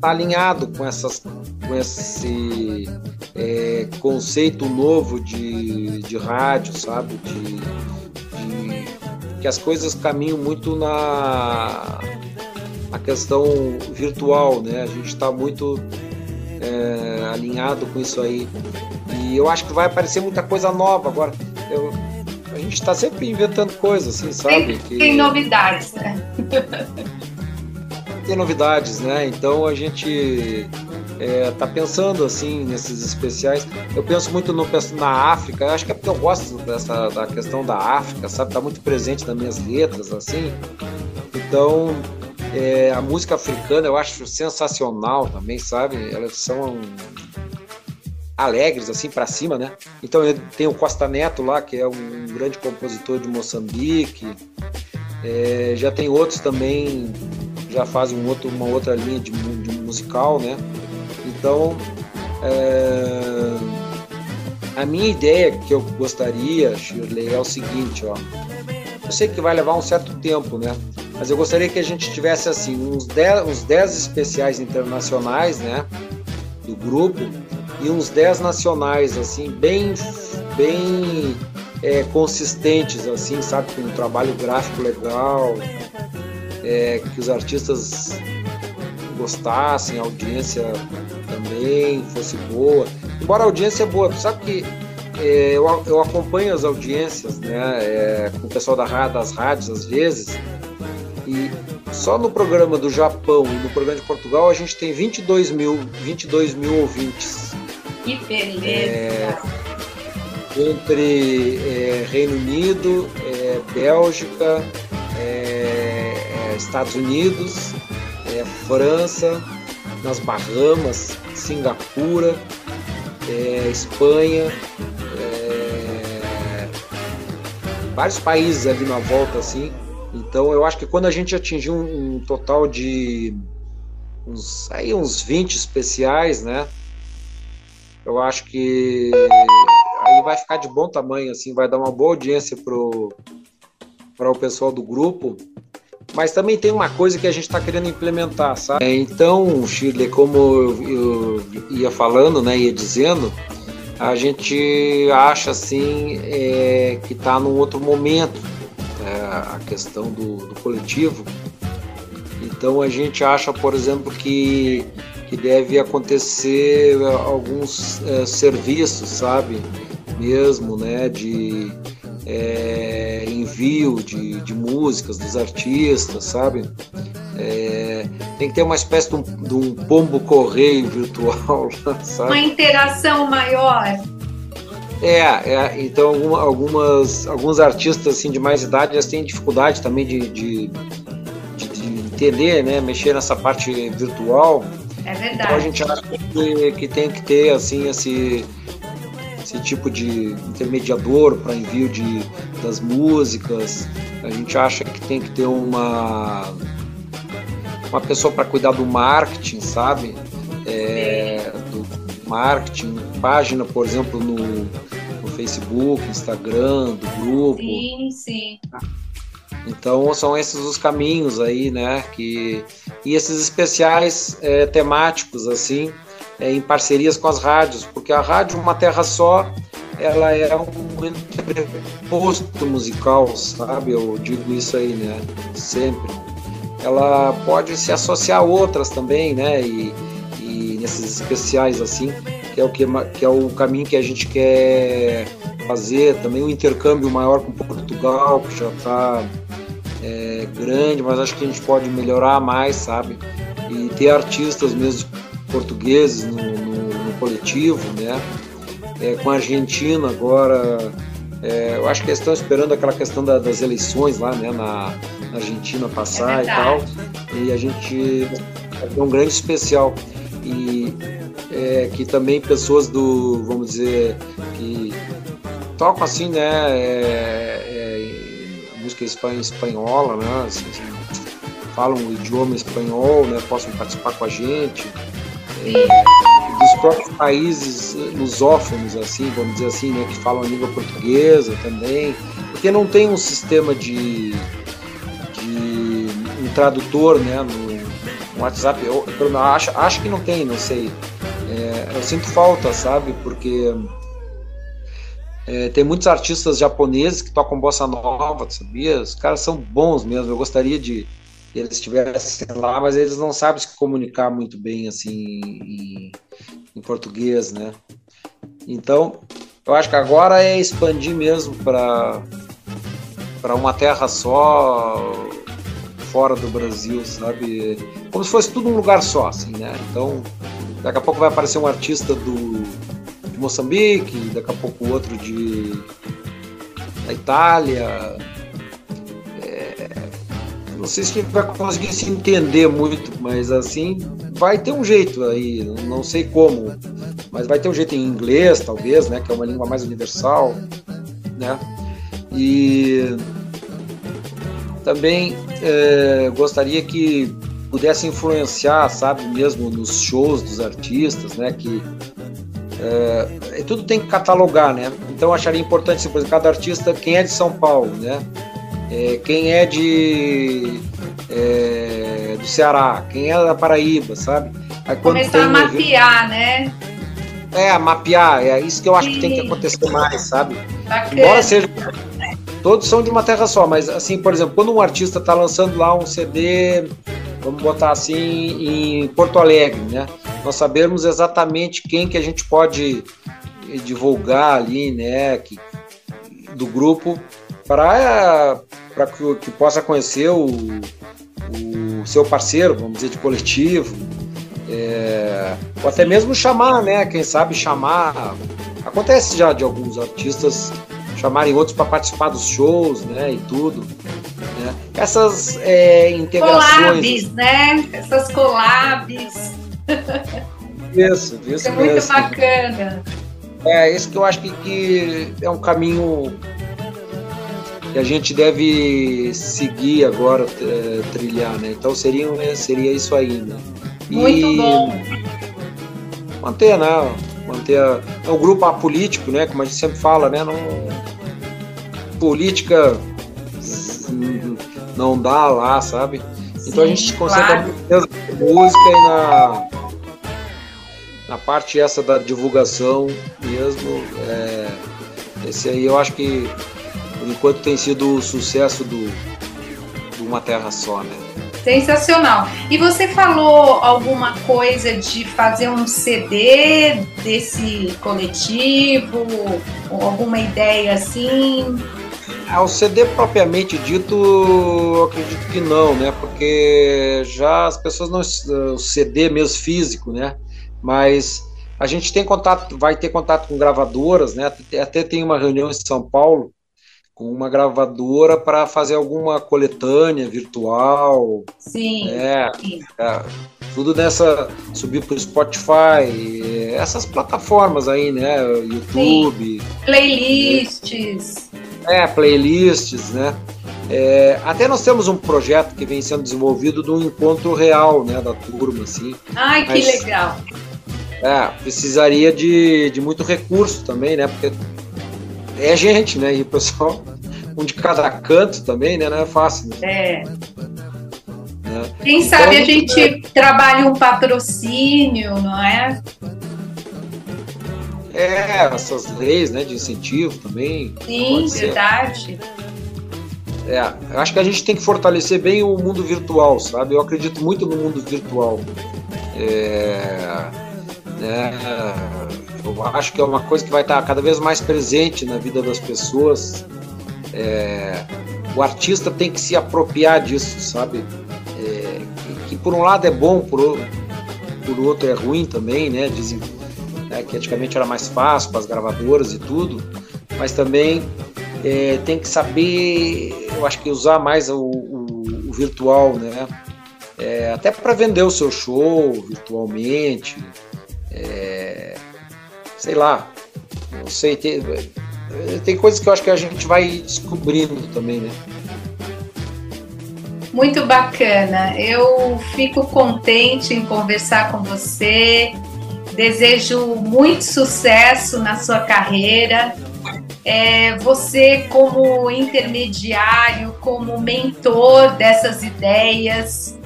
tá alinhado com essas com esse é, conceito novo de, de rádio, sabe? De, de, que as coisas caminham muito na a questão virtual, né? A gente está muito é, alinhado com isso aí. E eu acho que vai aparecer muita coisa nova agora. Eu, a gente está sempre inventando coisas, assim, sabe?
Tem, que... tem novidades, né?
tem novidades, né? Então a gente é, tá pensando assim nesses especiais. Eu penso muito no, na África. Acho que é porque eu gosto dessa da questão da África, sabe? Tá muito presente nas minhas letras, assim. Então é, a música africana eu acho sensacional também, sabe? Elas são alegres, assim, para cima, né? Então tem o Costa Neto lá, que é um grande compositor de Moçambique. É, já tem outros também, já fazem um outro, uma outra linha de, de musical, né? Então, é, a minha ideia que eu gostaria, Shirley, é o seguinte, ó. Eu sei que vai levar um certo tempo, né? Mas eu gostaria que a gente tivesse assim uns 10, uns 10 especiais internacionais, né, do grupo e uns 10 nacionais assim, bem bem é, consistentes assim, sabe, com um trabalho gráfico legal, é, que os artistas gostassem, a audiência também fosse boa. Embora a audiência é boa, sabe que é, eu, eu, acompanho as audiências né, é, com o pessoal da, das rádios às vezes, e só no programa do Japão e no programa de Portugal a gente tem 22 mil, 22 mil ouvintes.
Que beleza! É,
entre é, Reino Unido, é, Bélgica, é, é, Estados Unidos, é, França, nas Bahamas, Singapura, Espanha, vários países ali na volta assim. Então eu acho que quando a gente atingir um, um total de uns, aí uns 20 especiais, né? Eu acho que aí vai ficar de bom tamanho, assim, vai dar uma boa audiência pro para o pessoal do grupo. Mas também tem uma coisa que a gente está querendo implementar, sabe? É, então, Shirley, como eu, ia falando, né, ia dizendo, a gente acha assim é, que está num outro momento é, a questão do, do, coletivo. Então a gente acha, por exemplo, que, que deve acontecer alguns é, serviços, sabe? Mesmo, né? De é, envio de, de músicas dos artistas, sabe? É, tem que ter uma espécie de um, de um pombo correio virtual, sabe?
Uma interação maior.
É, é então algumas, alguns artistas assim, de mais idade eles têm dificuldade também de, de, de, de entender, né, mexer nessa parte virtual.
É verdade.
Então a gente acha que, que tem que ter assim esse esse tipo de intermediador para envio de, das músicas. A gente acha que tem que ter uma uma pessoa para cuidar do marketing, sabe? É, do marketing, página, por exemplo, no, no Facebook, Instagram, do grupo.
Sim, sim.
Então são esses os caminhos aí, né? Que e esses especiais é, temáticos assim é, em parcerias com as rádios, porque a rádio Uma Terra Só ela é um posto musical, sabe? Eu digo isso aí, né? Sempre. Ela pode se associar a outras também, né? E, e nesses especiais assim, que é o que, que é o caminho que a gente quer fazer. Também um intercâmbio maior com Portugal, que já está é, grande, mas acho que a gente pode melhorar mais, sabe? E ter artistas mesmo portugueses no, no, no coletivo, né? É, com a Argentina agora, é, eu acho que eles estão esperando aquela questão da, das eleições lá, né, na, na Argentina passar é e tal, e a gente é um grande especial. E é, que também pessoas do, vamos dizer, que tocam assim, né, é, é, música espanhola, né, assim, assim, falam o idioma espanhol, né, possam participar com a gente. é, dos próprios países lusófonos, assim, vamos dizer assim, né, que falam a língua portuguesa também, porque não tem um sistema de, de um tradutor, né, no, no WhatsApp. Eu, eu acho, acho que não tem, não sei. É, eu sinto falta, sabe, porque é, tem muitos artistas japoneses que tocam bossa nova, sabia? Os caras são bons mesmo. Eu gostaria de eles estivessem lá, mas eles não sabem se comunicar muito bem assim em, em português, né? Então, eu acho que agora é expandir mesmo para para uma terra só fora do Brasil, sabe? Como se fosse tudo um lugar só, assim, né? Então, daqui a pouco vai aparecer um artista do de Moçambique, daqui a pouco outro de da Itália, não sei se a gente vai conseguir se entender muito, mas assim, vai ter um jeito aí, não sei como, mas vai ter um jeito em inglês, talvez, né, que é uma língua mais universal, né, e também é, gostaria que pudesse influenciar, sabe, mesmo nos shows dos artistas, né, que é, tudo tem que catalogar, né, então eu acharia importante, por exemplo, cada artista, quem é de São Paulo, né, é, quem é de é, do Ceará, quem é da Paraíba, sabe?
Aí, Começar a mapear, né?
É, mapear, é isso que eu acho Sim. que tem que acontecer mais, sabe? Bacana. Embora seja. Todos são de uma terra só, mas assim, por exemplo, quando um artista está lançando lá um CD vamos botar assim, em Porto Alegre, né? Nós sabemos exatamente quem que a gente pode divulgar ali, né, que, do grupo para que, que, possa conhecer o, o seu parceiro, vamos dizer, de coletivo, é, ou até mesmo chamar, né? Quem sabe chamar. Acontece já de alguns artistas chamarem outros para participar dos shows, né? E tudo. Né? Essas é, integrações.
Collabs, né? Essas collabs.
Isso, isso, isso
é muito mesmo. bacana.
É, isso que eu acho que, que é um caminho que a gente deve seguir agora, é, trilhar, né? Então seria, seria isso aí, né?
Muito bom.
Manter, né? Manter a, é um grupo apolítico, né? Como a gente sempre fala, né? Não, política não dá lá, sabe? Então Sim, a gente se concentra claro. na música e na, na parte essa da divulgação mesmo. É, esse aí eu acho que enquanto tem sido o sucesso do, do Uma Terra Só, né?
Sensacional. E você falou alguma coisa de fazer um CD desse coletivo, alguma ideia assim?
Ah, o CD propriamente dito, eu acredito que não, né? Porque já as pessoas não. O CD mesmo físico, né? Mas a gente tem contato, vai ter contato com gravadoras, né? Até tem uma reunião em São Paulo com uma gravadora para fazer alguma coletânea virtual.
Sim.
Né? sim. É, tudo nessa subir para o Spotify, essas plataformas aí, né? YouTube. Sim.
Playlists.
É, playlists, né? É, até nós temos um projeto que vem sendo desenvolvido de um encontro real, né, da turma, assim.
Ai, que Mas, legal.
É, precisaria de, de muito recurso também, né? Porque é gente, né? E o pessoal, um de cada canto também, né? Não é fácil. Né?
É. é. Quem então, sabe a gente é... trabalha um patrocínio, não é?
É, essas leis né, de incentivo também.
Sim, verdade.
É, acho que a gente tem que fortalecer bem o mundo virtual, sabe? Eu acredito muito no mundo virtual. É, né, eu acho que é uma coisa que vai estar cada vez mais presente na vida das pessoas. É, o artista tem que se apropriar disso, sabe? É, que, por um lado é bom, por, por outro é ruim também, né? Dizem né, que antigamente era mais fácil para as gravadoras e tudo, mas também é, tem que saber, eu acho que usar mais o, o, o virtual, né? É, até para vender o seu show virtualmente. É, sei lá, não sei, tem, tem coisas que eu acho que a gente vai descobrindo também, né?
Muito bacana. Eu fico contente em conversar com você. Desejo muito sucesso na sua carreira. É, você, como intermediário, como mentor dessas ideias,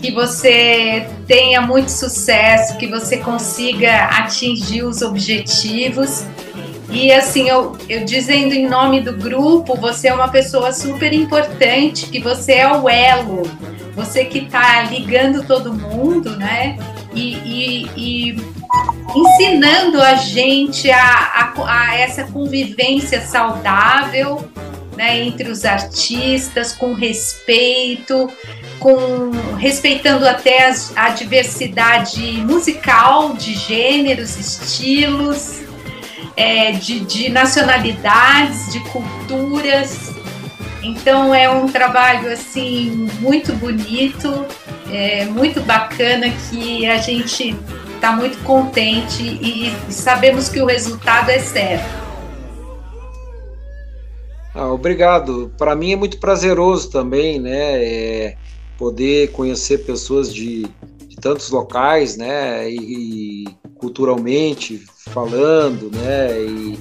que você tenha muito sucesso, que você consiga atingir os objetivos. E assim, eu, eu dizendo em nome do grupo, você é uma pessoa super importante, que você é o elo, você que está ligando todo mundo, né? E, e, e, ensinando a gente a, a, a essa convivência saudável né, entre os artistas, com respeito, com respeitando até as, a diversidade musical de gêneros, estilos, é, de, de nacionalidades, de culturas. Então é um trabalho assim muito bonito, é, muito bacana que a gente está muito contente e, e sabemos que o resultado é certo.
Ah, obrigado. Para mim é muito prazeroso também, né? É poder conhecer pessoas de, de tantos locais, né? E, e, culturalmente falando, né? E,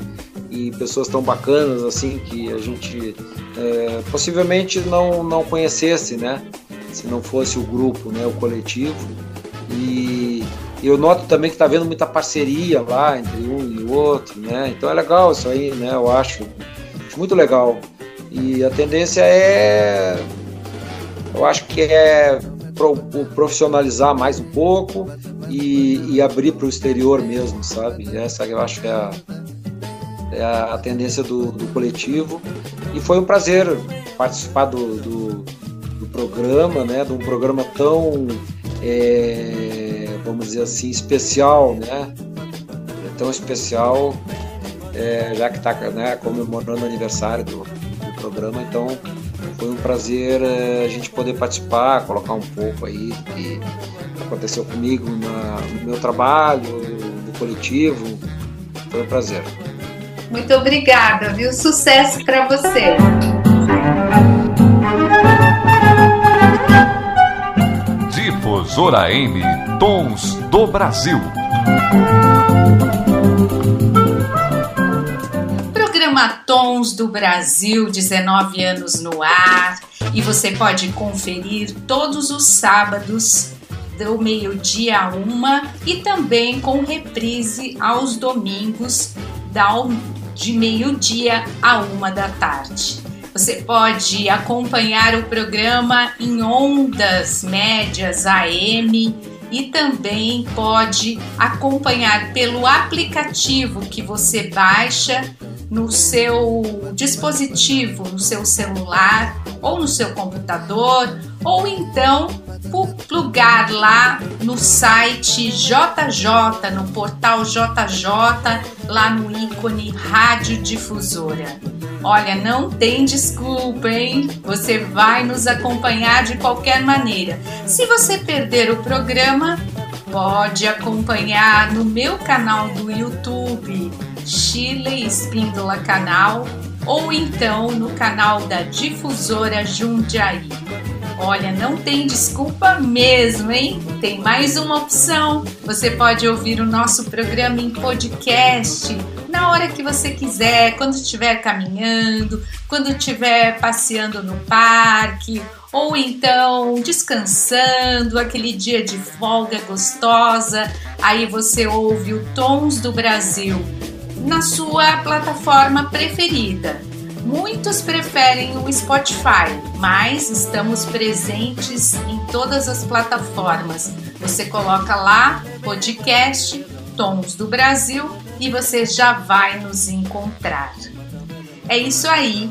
e, pessoas tão bacanas assim que a gente é, possivelmente não não conhecesse, né? Se não fosse o grupo, né? O coletivo. E eu noto também que está havendo muita parceria lá entre um e outro, né? Então é legal isso aí, né? Eu acho muito legal. E a tendência é. Eu acho que é profissionalizar mais um pouco e, e abrir para o exterior mesmo, sabe? Essa eu acho que é a, é a tendência do, do, coletivo. E foi um prazer participar do, do, do programa, né? De um programa tão, é, vamos dizer assim, especial, né? É tão especial, é, já que está né, comemorando o aniversário do, do programa, então foi um prazer é, a gente poder participar, colocar um pouco aí do que aconteceu comigo na, no meu trabalho, no coletivo. Foi um prazer.
Muito obrigada, viu? Sucesso para você.
Difusora M Tons do Brasil.
Programa Tons do Brasil, 19 anos no ar, e você pode conferir todos os sábados do meio-dia a uma e também com reprise aos domingos da de meio-dia a uma da tarde. Você pode acompanhar o programa em ondas médias AM e também pode acompanhar pelo aplicativo que você baixa no seu dispositivo, no seu celular ou no seu computador, ou então plugar lá no site JJ, no portal JJ, lá no ícone Rádio Difusora. Olha, não tem desculpa, hein? Você vai nos acompanhar de qualquer maneira. Se você perder o programa, pode acompanhar no meu canal do YouTube, Chile Espíndola Canal, ou então no canal da Difusora Jundiaí. Olha, não tem desculpa mesmo, hein? Tem mais uma opção. Você pode ouvir o nosso programa em podcast na hora que você quiser, quando estiver caminhando, quando estiver passeando no parque, ou então descansando, aquele dia de folga gostosa. Aí você ouve o Tons do Brasil na sua plataforma preferida. Muitos preferem o Spotify, mas estamos presentes em todas as plataformas. Você coloca lá podcast Tons do Brasil e você já vai nos encontrar. É isso aí.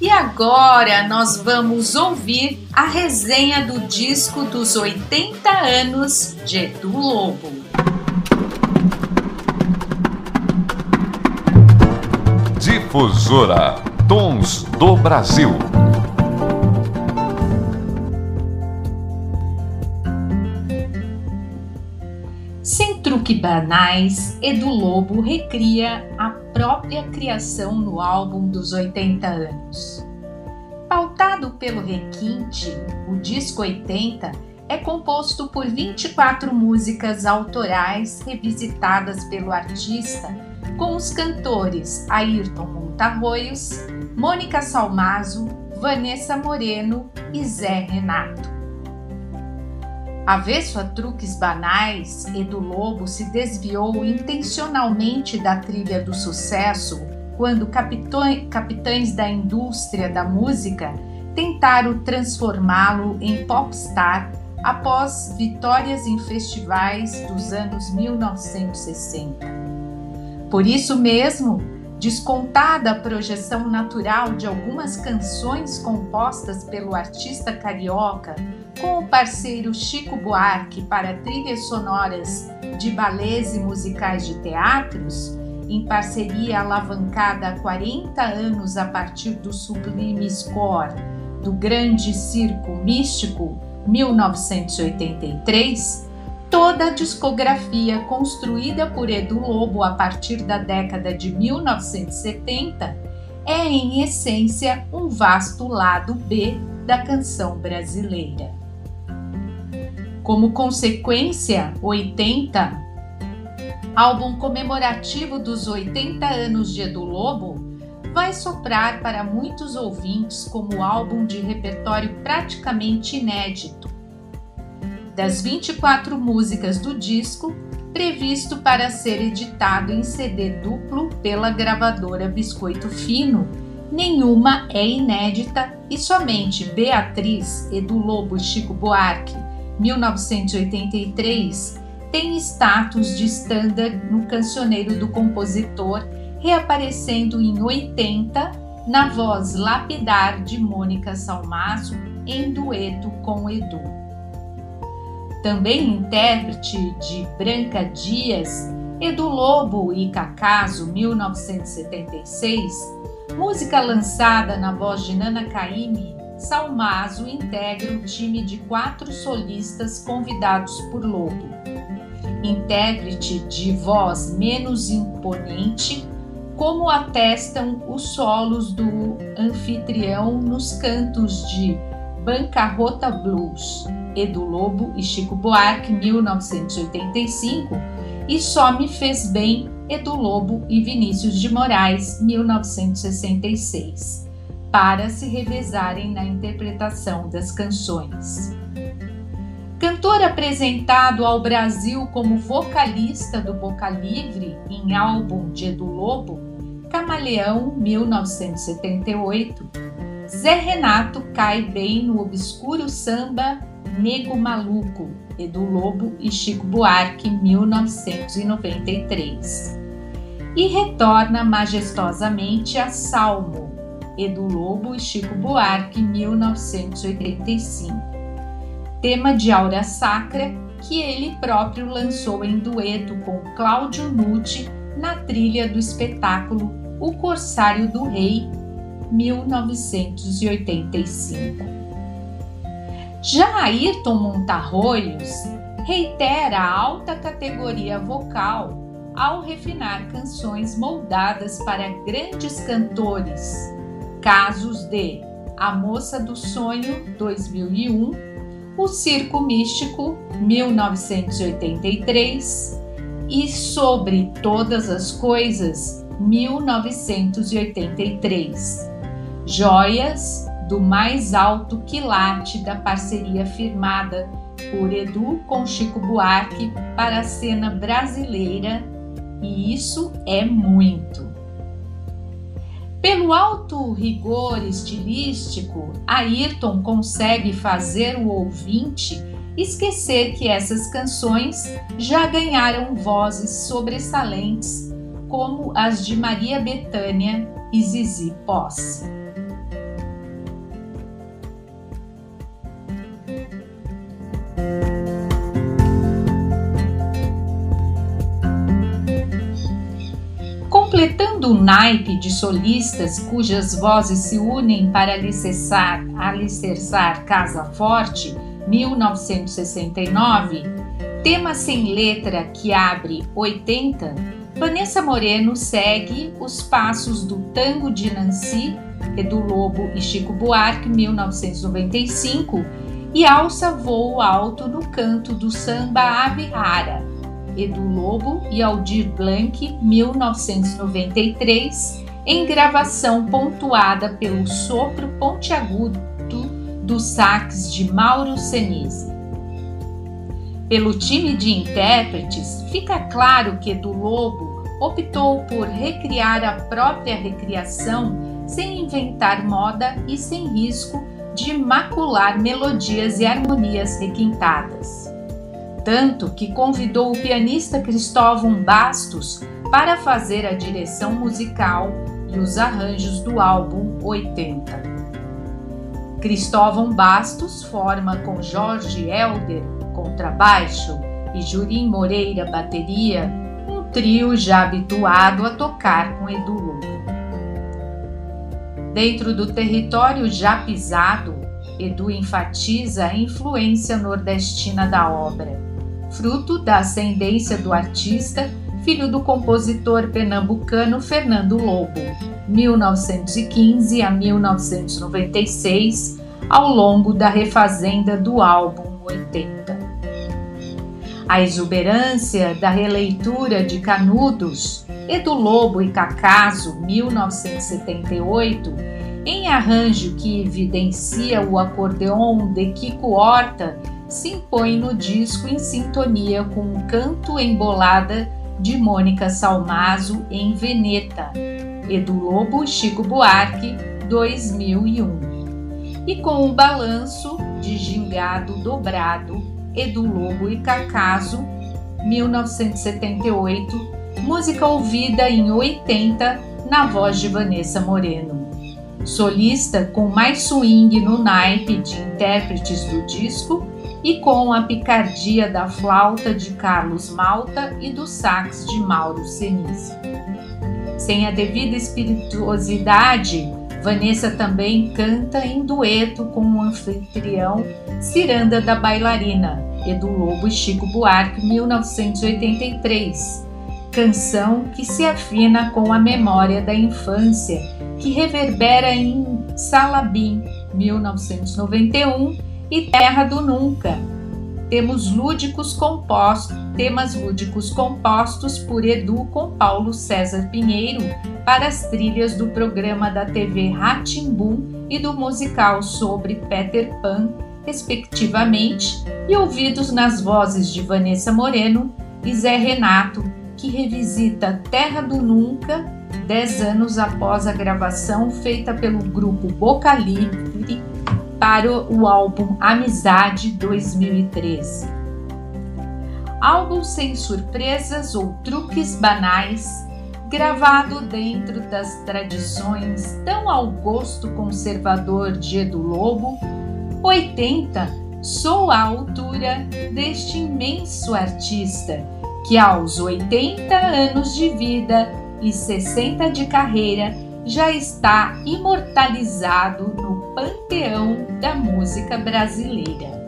E agora nós vamos ouvir a resenha do disco dos 80 anos de Edu Lobo.
Difusora Tons do Brasil.
Sem truque banais, Edu Lobo recria a própria criação no álbum dos 80 anos. Pautado pelo requinte, o disco 80 é composto por 24 músicas autorais revisitadas pelo artista com os cantores Ayrton Montarroios, Mônica Salmazo, Vanessa Moreno e Zé Renato. Avesso a truques banais, Edu Lobo se desviou intencionalmente da trilha do sucesso quando capitães da indústria da música tentaram transformá-lo em popstar após vitórias em festivais dos anos 1960. Por isso mesmo, descontada a projeção natural de algumas canções compostas pelo artista carioca com o parceiro Chico Buarque para trilhas sonoras de balés e musicais de teatros, em parceria alavancada há 40 anos a partir do sublime score do Grande Circo Místico 1983, toda a discografia construída por Edu Lobo a partir da década de 1970 é, em essência, um vasto lado B da canção brasileira. Como consequência, 80, álbum comemorativo dos 80 anos de Edu Lobo, vai soprar para muitos ouvintes como álbum de repertório praticamente inédito. Das 24 músicas do disco, previsto para ser editado em CD duplo pela gravadora Biscoito Fino, nenhuma é inédita e somente Beatriz, Edu Lobo e Chico Buarque 1983, tem status de standard no cancioneiro do compositor, reaparecendo em 80 na voz lapidar de Mônica Salmazo em dueto com Edu. Também intérprete de Branca Dias, Edu Lobo e Cacaso, 1976, música lançada na voz de Nana Caymmi, Salmazo integra o time de quatro solistas convidados por Lobo. Intérprete de voz menos imponente, como atestam os solos do anfitrião nos cantos de Bancarrota Blues, Edu Lobo e Chico Buarque, 1985, e Só Me Fez Bem, Edu Lobo e Vinícius de Moraes, 1966, para se revezarem na interpretação das canções. Cantor apresentado ao Brasil como vocalista do Boca Livre em álbum de Edu Lobo, Camaleão 1978, Zé Renato cai bem no obscuro samba Nego Maluco, Edu Lobo e Chico Buarque, 1993. E retorna majestosamente a Salmo, Edu Lobo e Chico Buarque, 1985. Tema de Aura Sacra que ele próprio lançou em dueto com Cláudio Nucci na trilha do espetáculo O Corsário do Rei, 1985. Já Ayrton Montarroios reitera a alta categoria vocal ao refinar canções moldadas para grandes cantores, casos de A Moça do Sonho 2001, O Circo Místico 1983 e Sobre Todas as Coisas 1983 joias do mais alto quilate da parceria firmada por Edu com Chico Buarque para a cena brasileira, e isso é muito. Pelo alto rigor estilístico, Ayrton consegue fazer o ouvinte esquecer que essas canções já ganharam vozes sobressalentes, como as de Maria Bethânia e Zizi Posse. Completando o naipe de solistas cujas vozes se unem para alicerçar, alicerçar Casa Forte, 1969, tema sem letra que abre 80, Vanessa Moreno segue os passos do Tango de Nancy, Edu Lobo e Chico Buarque, 1995, e alça voo alto no canto do samba Ave Rara, Edu Lobo e Aldir Blanc, 1993, em gravação pontuada pelo sopro pontiagudo dos sax de Mauro Senise. Pelo time de intérpretes, fica claro que Edu Lobo optou por recriar a própria recriação sem inventar moda e sem risco de macular melodias e harmonias requintadas. Tanto que convidou o pianista Cristóvão Bastos para fazer a direção musical e os arranjos do álbum 80. Cristóvão Bastos forma com Jorge Helder, contrabaixo, e Jurim Moreira, bateria, um trio já habituado a tocar com Edu Lobo. Dentro do território já pisado, Edu enfatiza a influência nordestina da obra, fruto da ascendência do artista, filho do compositor pernambucano Fernando Lobo, 1915 a 1996, ao longo da refazenda do álbum 80. A exuberância da releitura de Canudos Edu Lobo e Cacaso, 1978, em arranjo que evidencia o acordeon de Kiko Horta, se impõe no disco em sintonia com o canto embolada de Mônica Salmazo em Veneta, Edu Lobo Chico Buarque, 2001, e com o balanço de gingado dobrado Edu Lobo e Cacaso, 1978, música ouvida em 80 na voz de Vanessa Moreno. Solista com mais swing no naipe de intérpretes do disco e com a picardia da flauta de Carlos Malta e do sax de Mauro Senise. Sem a devida espirituosidade, Vanessa também canta em dueto com o anfitrião Ciranda da Bailarina, Edu Lobo e Chico Buarque, 1983. Canção que se afina com a memória da infância, que reverbera em Salabim, 1991, e Terra do Nunca. Temos lúdicos compostos, temas lúdicos compostos por Edu com Paulo César Pinheiro para as trilhas do programa da TV Ratimbum e do musical sobre Peter Pan respectivamente, e ouvidos nas vozes de Vanessa Moreno e Zé Renato, que revisita Terra do Nunca, dez anos após a gravação feita pelo grupo Boca Livre para o álbum Amizade 2013. Álbum sem surpresas ou truques banais, gravado dentro das tradições tão ao gosto conservador de Edu Lobo 80, sou a altura deste imenso artista que, aos 80 anos de vida e 60 de carreira, já está imortalizado no panteão da música brasileira.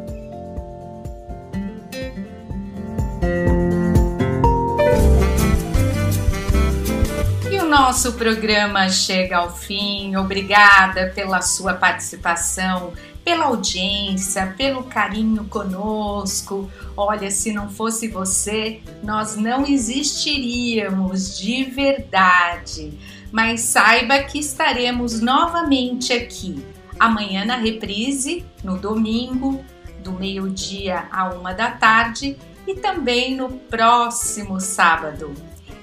E o nosso programa chega ao fim. Obrigada pela sua participação pela audiência, pelo carinho conosco. Olha, se não fosse você, nós não existiríamos de verdade. Mas saiba que estaremos novamente aqui amanhã na reprise, no domingo, do meio-dia a uma da tarde e também no próximo sábado.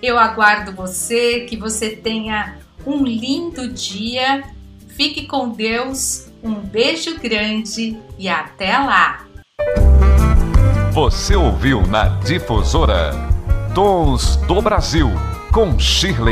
Eu aguardo você, que você tenha um lindo dia. Fique com Deus um beijo grande e até lá!
Você ouviu na Difusora Tons do Brasil com Shirley.